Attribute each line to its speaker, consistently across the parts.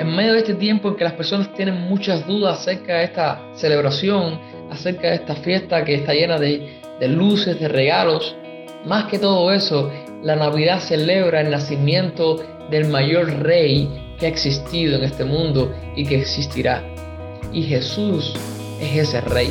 Speaker 1: En medio de este tiempo en que las personas tienen muchas dudas acerca de esta celebración, acerca de esta fiesta que está llena de, luces, de regalos, más que todo eso, la Navidad celebra el nacimiento del mayor rey que ha existido en este mundo y que existirá. Y Jesús es ese rey.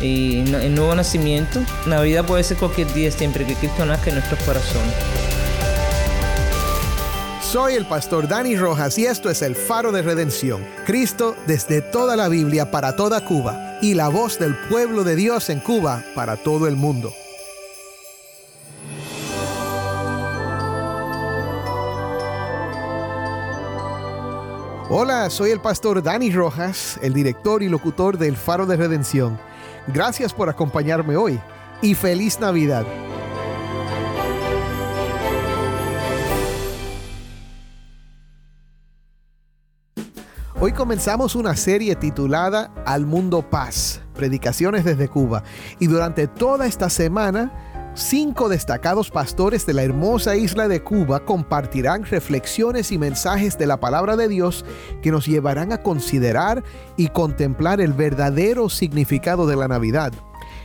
Speaker 2: y el nuevo nacimiento. Navidad puede ser cualquier día siempre que Cristo nazca en nuestros corazones.
Speaker 3: Soy el pastor Dani Rojas y esto es el faro de redención. Cristo desde toda la Biblia para toda Cuba y la voz del pueblo de Dios en Cuba para todo el mundo. Hola, soy el pastor Dani Rojas, el director y locutor del Faro de Redención. Gracias por acompañarme hoy y feliz Navidad. Hoy comenzamos una serie titulada Al Mundo Paz, Predicaciones desde Cuba. Y durante toda esta semana, cinco destacados pastores de la hermosa isla de Cuba compartirán reflexiones y mensajes de la palabra de Dios que nos llevarán a considerar y contemplar el verdadero significado de la Navidad.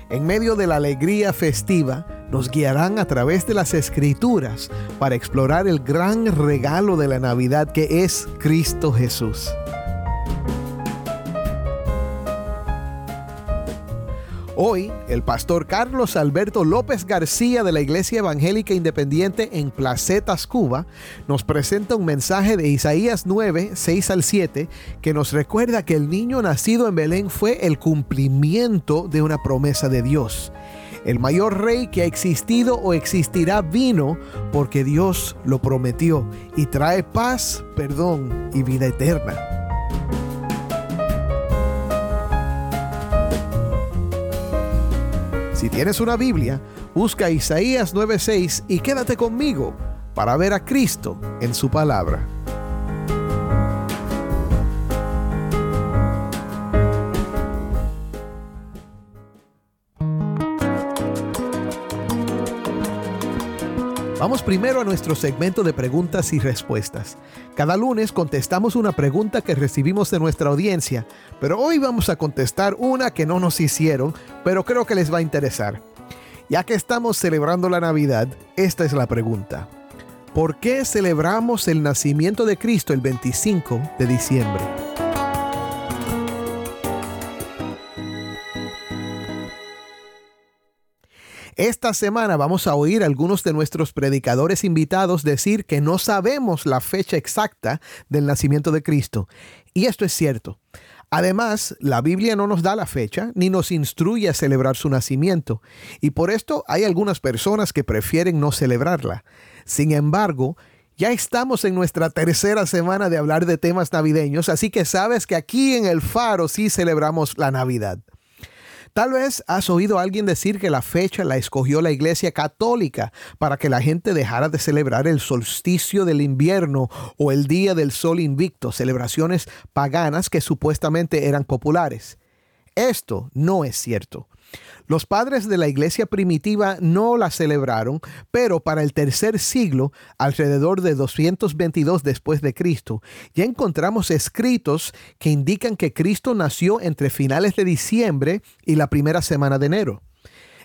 Speaker 3: En medio de la alegría festiva, nos guiarán a través de las escrituras para explorar el gran regalo de la Navidad que es Cristo Jesús. Hoy, el pastor Carlos Alberto López García de la Iglesia Evangélica Independiente en Placetas, Cuba, nos presenta un mensaje de Isaías 9, 6 al 7, que nos recuerda que el niño nacido en Belén fue el cumplimiento de una promesa de Dios. El mayor rey que ha existido o existirá vino porque Dios lo prometió y trae paz, perdón y vida eterna. Si tienes una Biblia, busca Isaías 9:6 y quédate conmigo para ver a Cristo en su palabra. Vamos primero a nuestro segmento de preguntas y respuestas. Cada lunes contestamos una pregunta que recibimos de nuestra audiencia, pero hoy vamos a contestar una que no nos hicieron, pero creo que les va a interesar. Ya que estamos celebrando la Navidad, esta es la pregunta. ¿Por qué celebramos el nacimiento de Cristo el 25 de diciembre? Esta semana vamos a oír a algunos de nuestros predicadores invitados decir que no sabemos la fecha exacta del nacimiento de Cristo. Y esto es cierto. Además, la Biblia no nos da la fecha ni nos instruye a celebrar su nacimiento, y por esto hay algunas personas que prefieren no celebrarla. Sin embargo, ya estamos en nuestra tercera semana de hablar de temas navideños, así que sabes que aquí en el Faro sí celebramos la Navidad. Tal vez has oído a alguien decir que la fecha la escogió la Iglesia Católica para que la gente dejara de celebrar el solsticio del invierno o el Día del Sol Invicto, celebraciones paganas que supuestamente eran populares. Esto no es cierto. Los padres de la iglesia primitiva no la celebraron, pero para el tercer siglo, alrededor de 222 después de Cristo, ya encontramos escritos que indican que Cristo nació entre finales de diciembre y la primera semana de enero.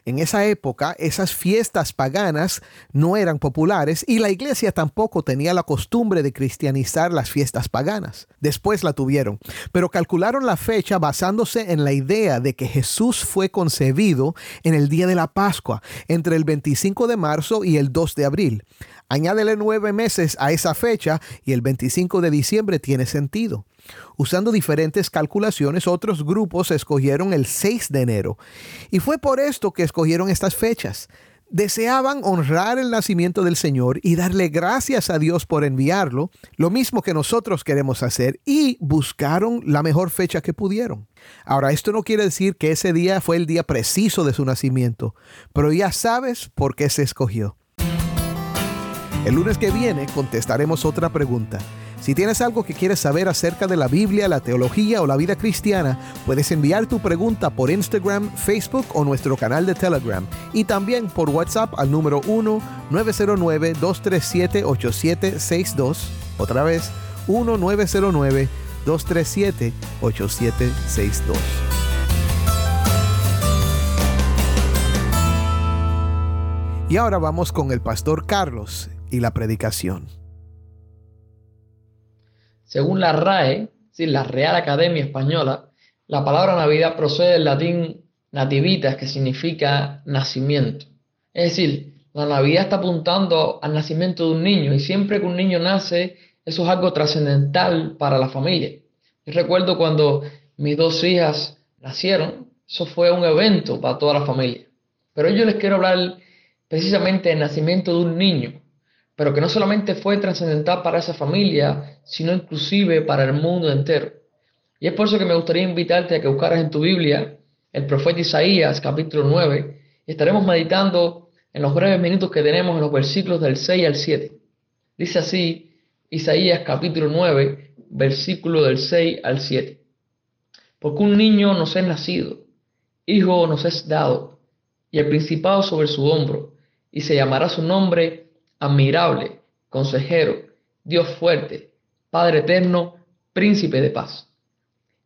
Speaker 3: En esa época, esas fiestas paganas no eran populares y la iglesia tampoco tenía la costumbre de cristianizar las fiestas paganas. Después la tuvieron, pero calcularon la fecha basándose en la idea de que Jesús fue concebido en el día de la Pascua, entre el 25 de marzo y el 2 de abril. Añádele nueve meses a esa fecha y el 25 de diciembre tiene sentido. Usando diferentes calculaciones, otros grupos escogieron el 6 de enero. Y fue por esto que escogieron estas fechas. Deseaban honrar el nacimiento del Señor y darle gracias a Dios por enviarlo, lo mismo que nosotros queremos hacer, y buscaron la mejor fecha que pudieron. Ahora, esto no quiere decir que ese día fue el día preciso de su nacimiento, pero ya sabes por qué se escogió. El lunes que viene contestaremos otra pregunta. Si tienes algo que quieres saber acerca de la Biblia, la teología o la vida cristiana, puedes enviar tu pregunta por Instagram, Facebook o nuestro canal de Telegram y también por WhatsApp al número 1-909-237-8762. Otra vez, 1-909-237-8762. Y ahora vamos con el pastor Carlos y la predicación.
Speaker 1: Según la RAE, la Real Academia Española, la palabra Navidad procede del latín nativitas, que significa nacimiento. Es decir, la Navidad está apuntando al nacimiento de un niño y siempre que un niño nace, eso es algo trascendental para la familia. Yo recuerdo cuando mis dos hijas nacieron, eso fue un evento para toda la familia. Pero yo les quiero hablar precisamente del nacimiento de un niño, pero que no solamente fue trascendental para esa familia, sino inclusive para el mundo entero. Y es por eso que me gustaría invitarte a que buscaras en tu Biblia el profeta Isaías capítulo 9 y estaremos meditando en los breves minutos que tenemos en los versículos del 6 al 7. Dice así Isaías capítulo 9, versículo del 6 al 7. Porque un niño nos es nacido, hijo nos es dado, y el principado sobre su hombro, y se llamará su nombre admirable, consejero, Dios fuerte, Padre eterno, príncipe de paz.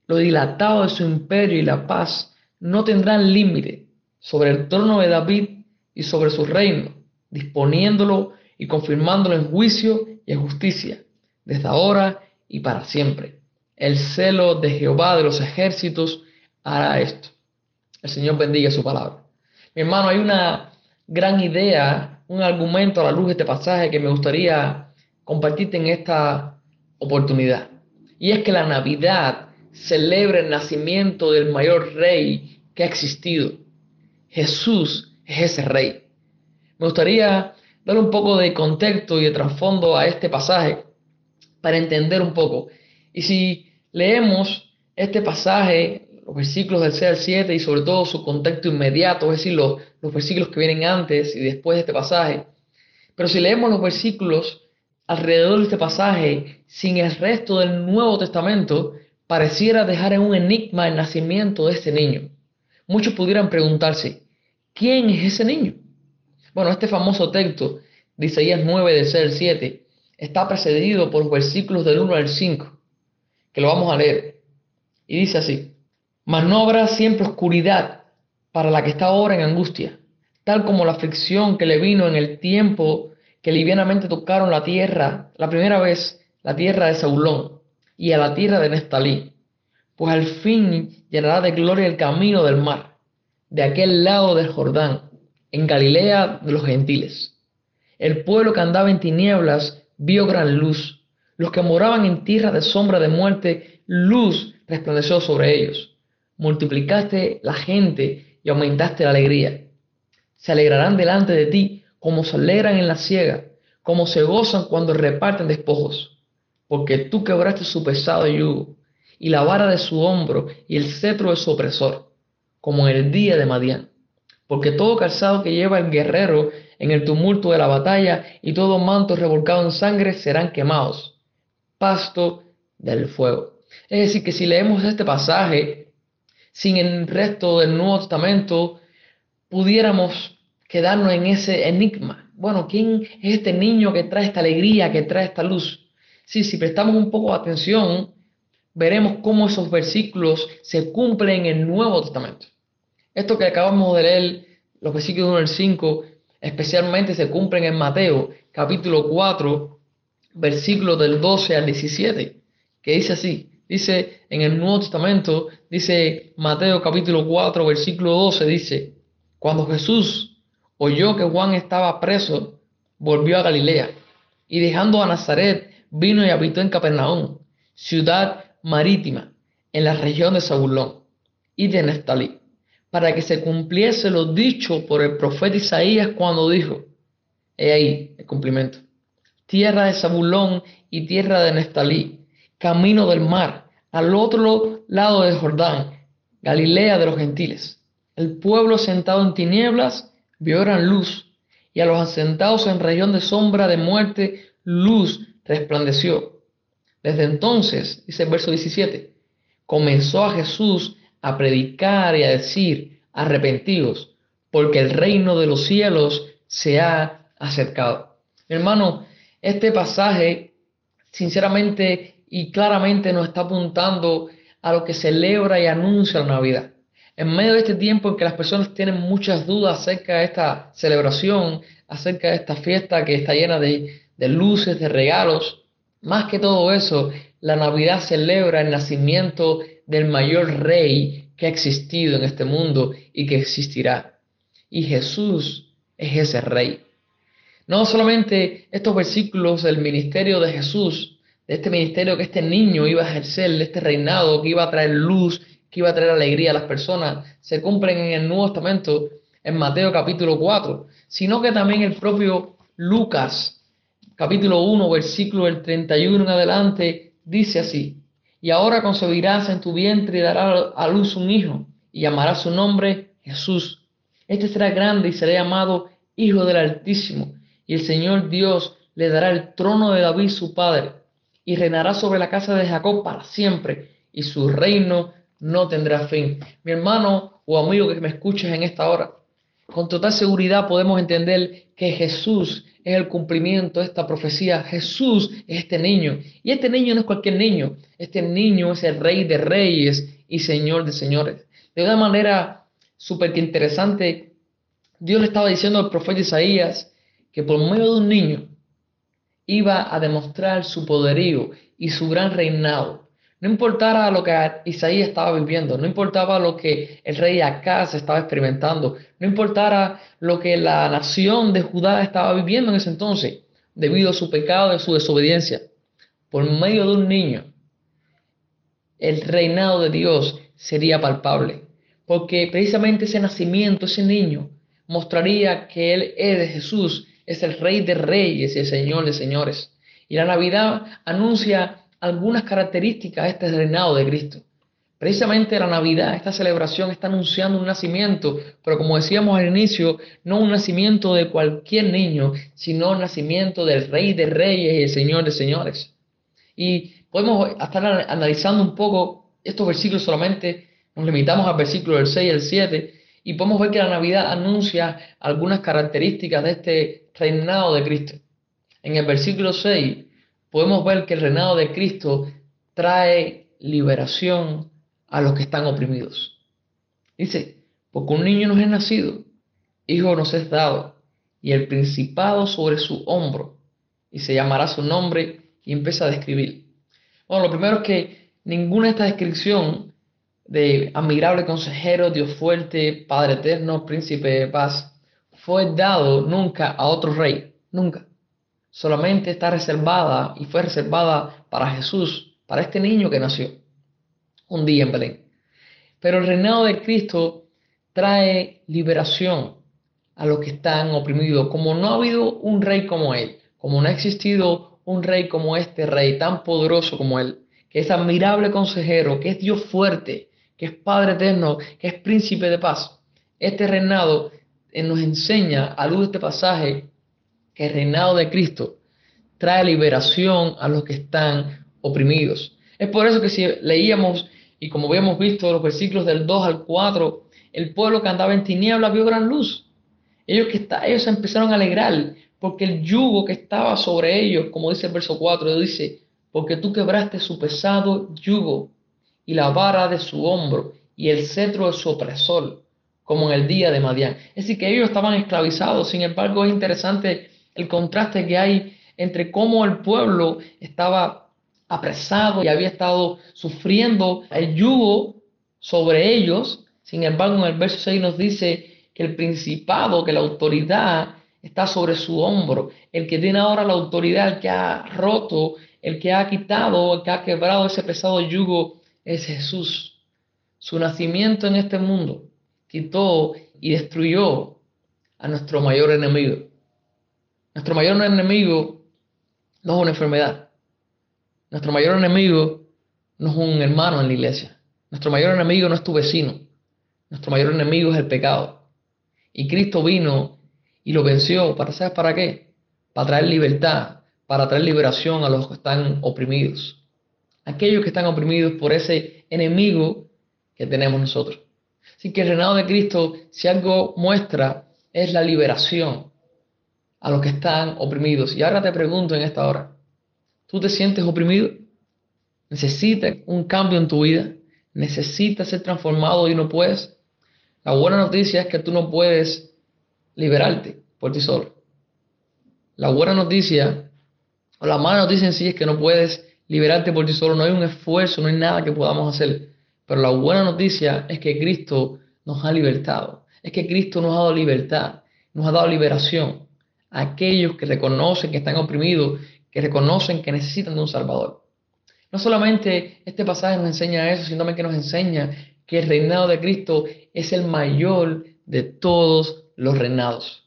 Speaker 1: Lo dilatado de su imperio y la paz no tendrán límite sobre el trono de David y sobre su reino, disponiéndolo y confirmándolo en juicio y en justicia, desde ahora y para siempre. El celo de Jehová de los ejércitos hará esto. El Señor bendiga su palabra. Mi hermano, hay una gran idea un argumento a la luz de este pasaje que me gustaría compartirte en esta oportunidad. Y es que la Navidad celebra el nacimiento del mayor rey que ha existido. Jesús es ese rey. Me gustaría dar un poco de contexto y de trasfondo a este pasaje para entender un poco. Y si leemos este pasaje los versículos del 6 al 7 y sobre todo su contexto inmediato, es decir, los, los versículos que vienen antes y después de este pasaje. Pero si leemos los versículos alrededor de este pasaje sin el resto del Nuevo Testamento, pareciera dejar en un enigma el nacimiento de este niño. Muchos pudieran preguntarse, ¿quién es ese niño? Bueno, este famoso texto de Isaías 9 del 6 al 7 está precedido por versículos del 1 al 5, que lo vamos a leer. Y dice así, mas no habrá siempre oscuridad para la que está ahora en angustia, tal como la aflicción que le vino en el tiempo que livianamente tocaron la tierra, la primera vez, la tierra de Saulón, y a la tierra de Nestalí, pues al fin llenará de gloria el camino del mar, de aquel lado del Jordán, en Galilea de los gentiles. El pueblo que andaba en tinieblas vio gran luz, los que moraban en tierra de sombra de muerte, luz resplandeció sobre ellos multiplicaste la gente y aumentaste la alegría. Se alegrarán delante de ti como se alegran en la ciega, como se gozan cuando reparten despojos, porque tú quebraste su pesado yugo y la vara de su hombro y el cetro de su opresor, como en el día de Madián. Porque todo calzado que lleva el guerrero en el tumulto de la batalla y todo manto revolcado en sangre serán quemados, pasto del fuego. Es decir, que si leemos este pasaje, sin el resto del Nuevo Testamento, pudiéramos quedarnos en ese enigma. Bueno, ¿quién es este niño que trae esta alegría, que trae esta luz? Sí, si prestamos un poco de atención, veremos cómo esos versículos se cumplen en el Nuevo Testamento. Esto que acabamos de leer, los versículos 1 al 5 especialmente se cumplen en Mateo capítulo 4, versículos del 12 al 17, que dice así, dice en el Nuevo Testamento, dice Mateo capítulo 4, versículo 12, dice, cuando Jesús oyó que Juan estaba preso, volvió a Galilea y dejando a Nazaret, vino y habitó en Capernaum, ciudad marítima, en la región de Zabulón y de Nestalí, para que se cumpliese lo dicho por el profeta Isaías cuando dijo, he ahí el cumplimiento, tierra de Zabulón y tierra de Nestalí, camino del mar, al otro lado de Jordán, Galilea de los gentiles. El pueblo sentado en tinieblas vio gran luz, y a los asentados en región de sombra de muerte, luz resplandeció. Desde entonces, dice el verso 17, comenzó a Jesús a predicar y a decir, arrepentidos, porque el reino de los cielos se ha acercado. Hermano, este pasaje, sinceramente y claramente nos está apuntando a lo que celebra y anuncia la Navidad. En medio de este tiempo en que las personas tienen muchas dudas acerca de esta celebración, acerca de esta fiesta que está llena de, de luces, de regalos, más que todo eso, la Navidad celebra el nacimiento del mayor rey que ha existido en este mundo y que existirá. Y Jesús es ese rey. No solamente estos versículos del ministerio de Jesús, de este ministerio que este niño iba a ejercer, de este reinado que iba a traer luz, que iba a traer alegría a las personas, se cumplen en el Nuevo Testamento, en Mateo capítulo 4, sino que también el propio Lucas capítulo 1, versículo del 31 en adelante, dice así, y ahora concebirás en tu vientre y darás a luz un hijo, y llamarás su nombre Jesús. Este será grande y será llamado Hijo del Altísimo, y el Señor Dios le dará el trono de David su padre, y reinará sobre la casa de Jacob para siempre, y su reino no tendrá fin. Mi hermano o amigo que me escuches en esta hora, con total seguridad podemos entender que Jesús es el cumplimiento de esta profecía. Jesús es este niño. Y este niño no es cualquier niño. Este niño es el rey de reyes y señor de señores. De una manera súper interesante, Dios le estaba diciendo al profeta Isaías que por medio de un niño iba a demostrar su poderío y su gran reinado. No importara lo que Isaías estaba viviendo, no importaba lo que el rey Acaz estaba experimentando, no importara lo que la nación de Judá estaba viviendo en ese entonces, debido a su pecado y su desobediencia. Por medio de un niño, el reinado de Dios sería palpable, porque precisamente ese nacimiento, ese niño, mostraría que Él es de Jesús, es el rey de reyes y el señor de señores. Y la Navidad anuncia algunas características de este reinado de Cristo. Precisamente la Navidad, esta celebración está anunciando un nacimiento, pero como decíamos al inicio, no un nacimiento de cualquier niño, sino un nacimiento del Rey de Reyes y el Señor de Señores. Y podemos estar analizando un poco estos versículos solamente, nos limitamos al versículo del 6 y el 7, y podemos ver que la Navidad anuncia algunas características de este reinado de Cristo. En el versículo 6 podemos ver que el reinado de Cristo trae liberación a los que están oprimidos. Dice, porque un niño nos es nacido, hijo nos es dado, y el principado sobre su hombro, y se llamará su nombre, y empieza a describir. Bueno, lo primero es que ninguna de esta descripción de admirable consejero, Dios fuerte, Padre eterno, príncipe de paz, fue dado nunca a otro rey, nunca solamente está reservada y fue reservada para Jesús, para este niño que nació un día en Belén. Pero el reinado de Cristo trae liberación a los que están oprimidos, como no ha habido un rey como él, como no ha existido un rey como este rey, tan poderoso como él, que es admirable consejero, que es Dios fuerte, que es Padre eterno, que es príncipe de paz. Este reinado eh, nos enseña, a luz de este pasaje, que el reinado de Cristo trae liberación a los que están oprimidos. Es por eso que si leíamos, y como habíamos visto los versículos del 2 al 4, el pueblo que andaba en tinieblas vio gran luz. Ellos, que está, ellos empezaron a alegrar porque el yugo que estaba sobre ellos, como dice el verso 4, dice, porque tú quebraste su pesado yugo y la vara de su hombro y el cetro de su opresor, como en el día de Madián. Es decir, que ellos estaban esclavizados. Sin embargo, es interesante el contraste que hay entre cómo el pueblo estaba apresado y había estado sufriendo el yugo sobre ellos. Sin embargo, en el verso 6 nos dice que el principado, que la autoridad está sobre su hombro. El que tiene ahora la autoridad, el que ha roto, el que ha quitado, el que ha quebrado ese pesado yugo es Jesús. Su nacimiento en este mundo quitó y destruyó a nuestro mayor enemigo. Nuestro mayor enemigo no es una enfermedad. Nuestro mayor enemigo no es un hermano en la iglesia. Nuestro mayor enemigo no es tu vecino. Nuestro mayor enemigo es el pecado. Y Cristo vino y lo venció. ¿Para sabes para qué? Para traer libertad, para traer liberación a los que están oprimidos. Aquellos que están oprimidos por ese enemigo que tenemos nosotros. Así que el reinado de Cristo, si algo muestra, es la liberación a los que están oprimidos. Y ahora te pregunto en esta hora, ¿tú te sientes oprimido? ¿Necesitas un cambio en tu vida? ¿Necesitas ser transformado y no puedes? La buena noticia es que tú no puedes liberarte por ti solo. La buena noticia, o la mala noticia en sí es que no puedes liberarte por ti solo, no hay un esfuerzo, no hay nada que podamos hacer. Pero la buena noticia es que Cristo nos ha libertado, es que Cristo nos ha dado libertad, nos ha dado liberación a aquellos que reconocen que están oprimidos, que reconocen que necesitan de un Salvador. No solamente este pasaje nos enseña eso, sino también que nos enseña que el reinado de Cristo es el mayor de todos los reinados.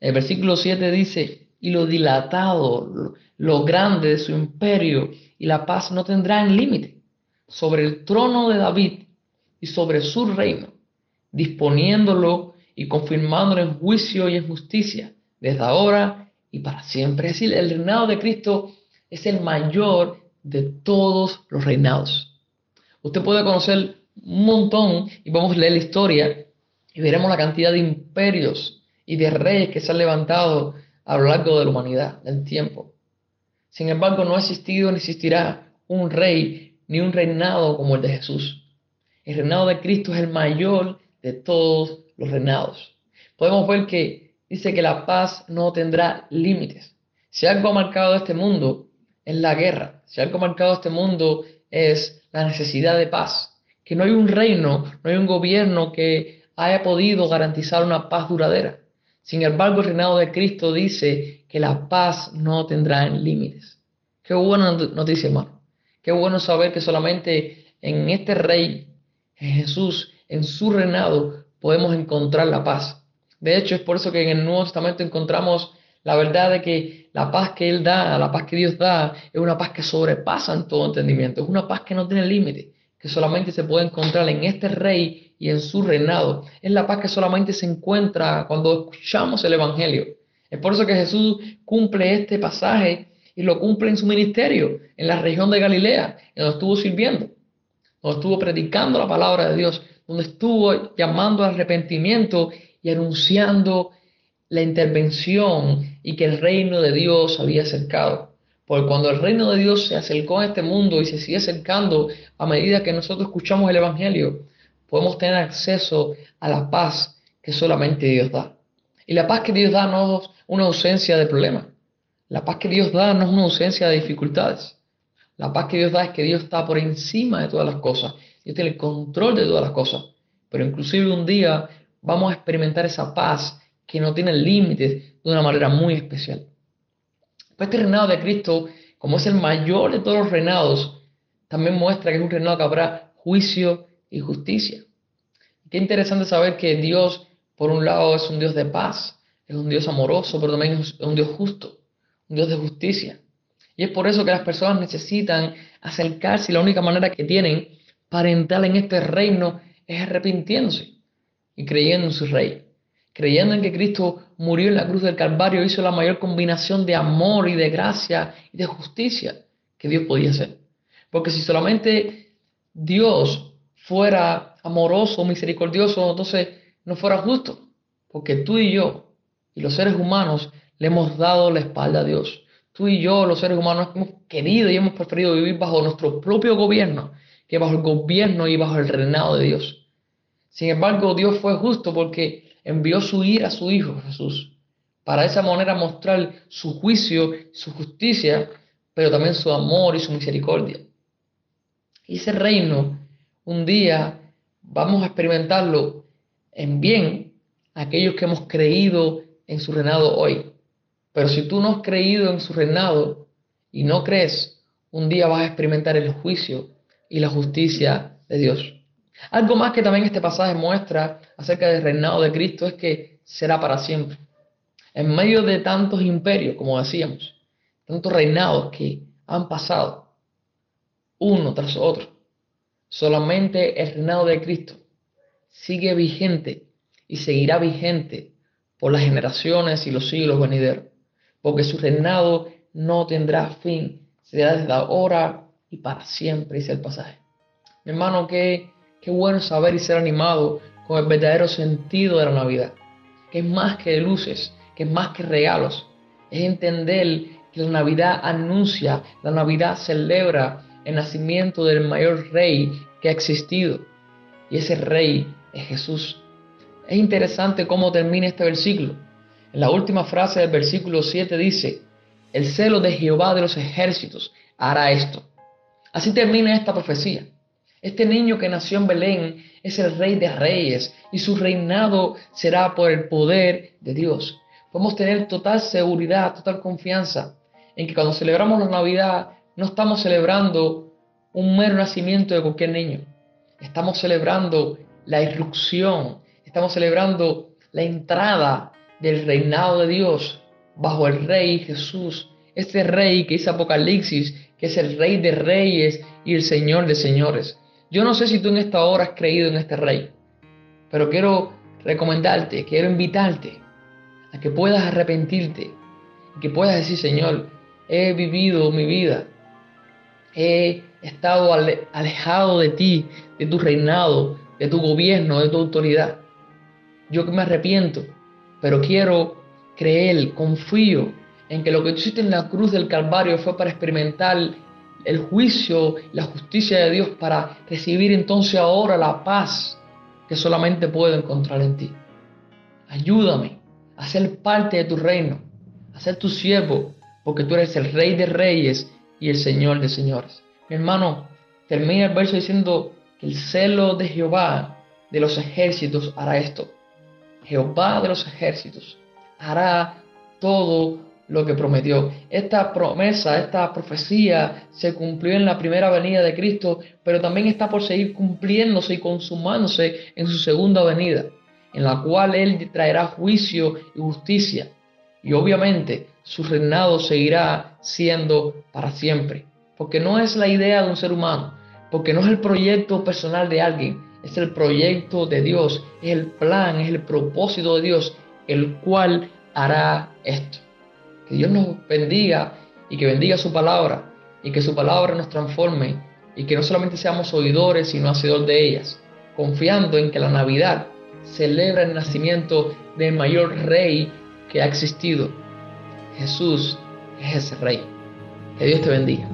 Speaker 1: El versículo 7 dice, y lo dilatado, lo grande de su imperio y la paz no tendrán límite sobre el trono de David y sobre su reino, disponiéndolo y confirmándolo en juicio y en justicia desde ahora y para siempre. Es decir, el reinado de Cristo es el mayor de todos los reinados. Usted puede conocer un montón y vamos a leer la historia y veremos la cantidad de imperios y de reyes que se han levantado a lo largo de la humanidad, del tiempo. Sin embargo, no ha existido ni existirá un rey ni un reinado como el de Jesús. El reinado de Cristo es el mayor de todos los reinados. Podemos ver que dice que la paz no tendrá límites. Si algo ha marcado este mundo es la guerra. Si algo ha marcado este mundo es la necesidad de paz. Que no hay un reino, no hay un gobierno que haya podido garantizar una paz duradera. Sin embargo, el reinado de Cristo dice que la paz no tendrá límites. Qué buena noticia, hermano. Qué bueno saber que solamente en este rey, en Jesús, en su reinado, podemos encontrar la paz. De hecho, es por eso que en el Nuevo Testamento encontramos la verdad de que la paz que Él da, la paz que Dios da, es una paz que sobrepasa en todo entendimiento. Es una paz que no tiene límite, que solamente se puede encontrar en este rey y en su reinado. Es la paz que solamente se encuentra cuando escuchamos el Evangelio. Es por eso que Jesús cumple este pasaje y lo cumple en su ministerio, en la región de Galilea, en donde estuvo sirviendo, donde estuvo predicando la palabra de Dios, donde estuvo llamando al arrepentimiento y anunciando la intervención y que el reino de Dios había acercado. Porque cuando el reino de Dios se acercó a este mundo y se sigue acercando a medida que nosotros escuchamos el Evangelio, podemos tener acceso a la paz que solamente Dios da. Y la paz que Dios da no es una ausencia de problemas. La paz que Dios da no es una ausencia de dificultades. La paz que Dios da es que Dios está por encima de todas las cosas. Dios tiene el control de todas las cosas. Pero inclusive un día vamos a experimentar esa paz que no tiene límites de una manera muy especial. Pues este reinado de Cristo, como es el mayor de todos los reinados, también muestra que es un reinado que habrá juicio y justicia. Qué interesante saber que Dios, por un lado, es un Dios de paz, es un Dios amoroso, pero también es un Dios justo, un Dios de justicia. Y es por eso que las personas necesitan acercarse y la única manera que tienen para entrar en este reino es arrepintiéndose y creyendo en su rey. Creyendo en que Cristo murió en la cruz del Calvario, hizo la mayor combinación de amor y de gracia y de justicia que Dios podía hacer. Porque si solamente Dios fuera amoroso, misericordioso, entonces no fuera justo, porque tú y yo y los seres humanos le hemos dado la espalda a Dios. Tú y yo, los seres humanos, hemos querido y hemos preferido vivir bajo nuestro propio gobierno que bajo el gobierno y bajo el reinado de Dios. Sin embargo, Dios fue justo porque envió su ira a su Hijo Jesús, para de esa manera mostrar su juicio, su justicia, pero también su amor y su misericordia. Y ese reino, un día vamos a experimentarlo en bien aquellos que hemos creído en su reinado hoy. Pero si tú no has creído en su reinado y no crees, un día vas a experimentar el juicio y la justicia de Dios. Algo más que también este pasaje muestra acerca del reinado de Cristo es que será para siempre. En medio de tantos imperios, como decíamos, tantos reinados que han pasado, uno tras otro, solamente el reinado de Cristo sigue vigente y seguirá vigente por las generaciones y los siglos venideros, porque su reinado no tendrá fin, será desde ahora y para siempre, dice el pasaje. Mi hermano, qué, qué bueno saber y ser animado con el verdadero sentido de la Navidad, que es más que luces, que es más que regalos, es entender que la Navidad anuncia, la Navidad celebra el nacimiento del mayor rey que ha existido, y ese rey es Jesús. Es interesante cómo termina este versículo. En la última frase del versículo 7 dice, el celo de Jehová de los ejércitos hará esto. Así termina esta profecía. Este niño que nació en Belén es el rey de reyes y su reinado será por el poder de Dios. Podemos tener total seguridad, total confianza en que cuando celebramos la Navidad no estamos celebrando un mero nacimiento de cualquier niño. Estamos celebrando la irrupción, estamos celebrando la entrada del reinado de Dios bajo el Rey Jesús, este Rey que dice Apocalipsis, que es el Rey de Reyes y el Señor de Señores. Yo no sé si tú en esta hora has creído en este Rey, pero quiero recomendarte, quiero invitarte a que puedas arrepentirte que puedas decir, Señor, he vivido mi vida, he estado alejado de ti, de tu reinado, de tu gobierno, de tu autoridad. Yo que me arrepiento, pero quiero creer, confío en que lo que tú en la cruz del Calvario fue para experimentar el juicio, la justicia de Dios, para recibir entonces ahora la paz que solamente puedo encontrar en ti. Ayúdame a ser parte de tu reino, a ser tu siervo, porque tú eres el rey de reyes y el señor de señores. Mi hermano, termina el verso diciendo que el celo de Jehová de los ejércitos hará esto. Jehová de los ejércitos hará todo lo que prometió. Esta promesa, esta profecía se cumplió en la primera venida de Cristo, pero también está por seguir cumpliéndose y consumándose en su segunda venida, en la cual Él traerá juicio y justicia. Y obviamente su reinado seguirá siendo para siempre, porque no es la idea de un ser humano, porque no es el proyecto personal de alguien, es el proyecto de Dios, es el plan, es el propósito de Dios, el cual hará esto. Que Dios nos bendiga y que bendiga su palabra y que su palabra nos transforme y que no solamente seamos oidores, sino hacedores de ellas, confiando en que la Navidad celebra el nacimiento del mayor rey que ha existido. Jesús es ese rey. Que Dios te bendiga.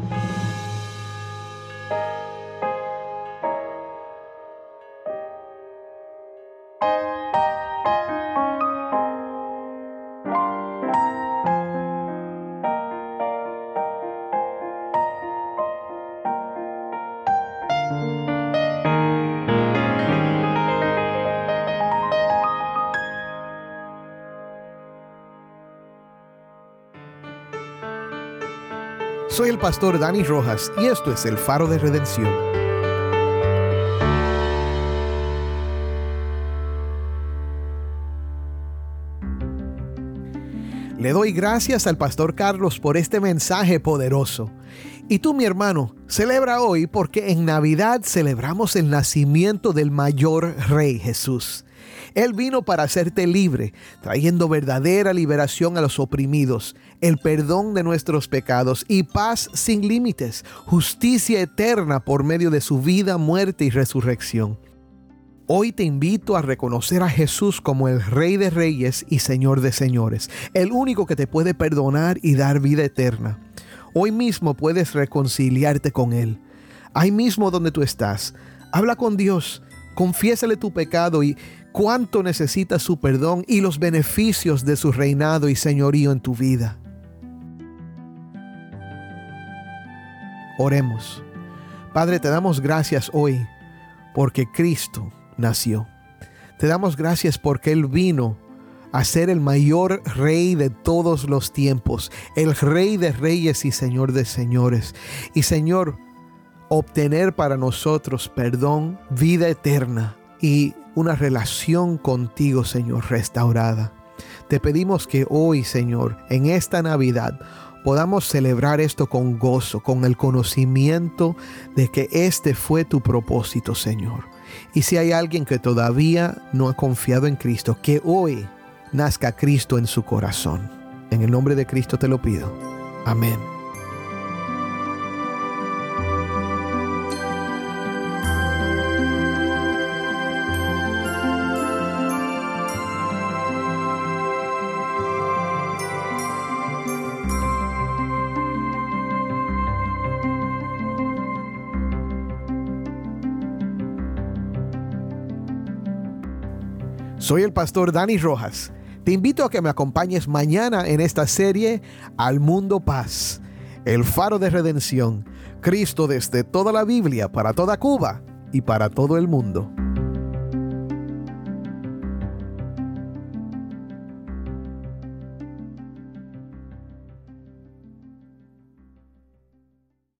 Speaker 3: Pastor Dani Rojas y esto es el faro de redención. Le doy gracias al pastor Carlos por este mensaje poderoso. Y tú, mi hermano, celebra hoy porque en Navidad celebramos el nacimiento del mayor Rey Jesús. Él vino para hacerte libre, trayendo verdadera liberación a los oprimidos, el perdón de nuestros pecados y paz sin límites, justicia eterna por medio de su vida, muerte y resurrección. Hoy te invito a reconocer a Jesús como el Rey de Reyes y Señor de Señores, el único que te puede perdonar y dar vida eterna. Hoy mismo puedes reconciliarte con Él. Ahí mismo donde tú estás, habla con Dios Confiésale tu pecado y cuánto necesitas su perdón y los beneficios de su reinado y señorío en tu vida. Oremos. Padre, te damos gracias hoy porque Cristo nació. Te damos gracias porque Él vino a ser el mayor rey de todos los tiempos, el rey de reyes y señor de señores. Y Señor, obtener para nosotros perdón, vida eterna y una relación contigo, Señor, restaurada. Te pedimos que hoy, Señor, en esta Navidad, podamos celebrar esto con gozo, con el conocimiento de que este fue tu propósito, Señor. Y si hay alguien que todavía no ha confiado en Cristo, que hoy nazca Cristo en su corazón. En el nombre de Cristo te lo pido. Amén. Soy el pastor Dani Rojas. Te invito a que me acompañes mañana en esta serie Al Mundo Paz, el faro de redención, Cristo desde toda la Biblia, para toda Cuba y para todo el mundo.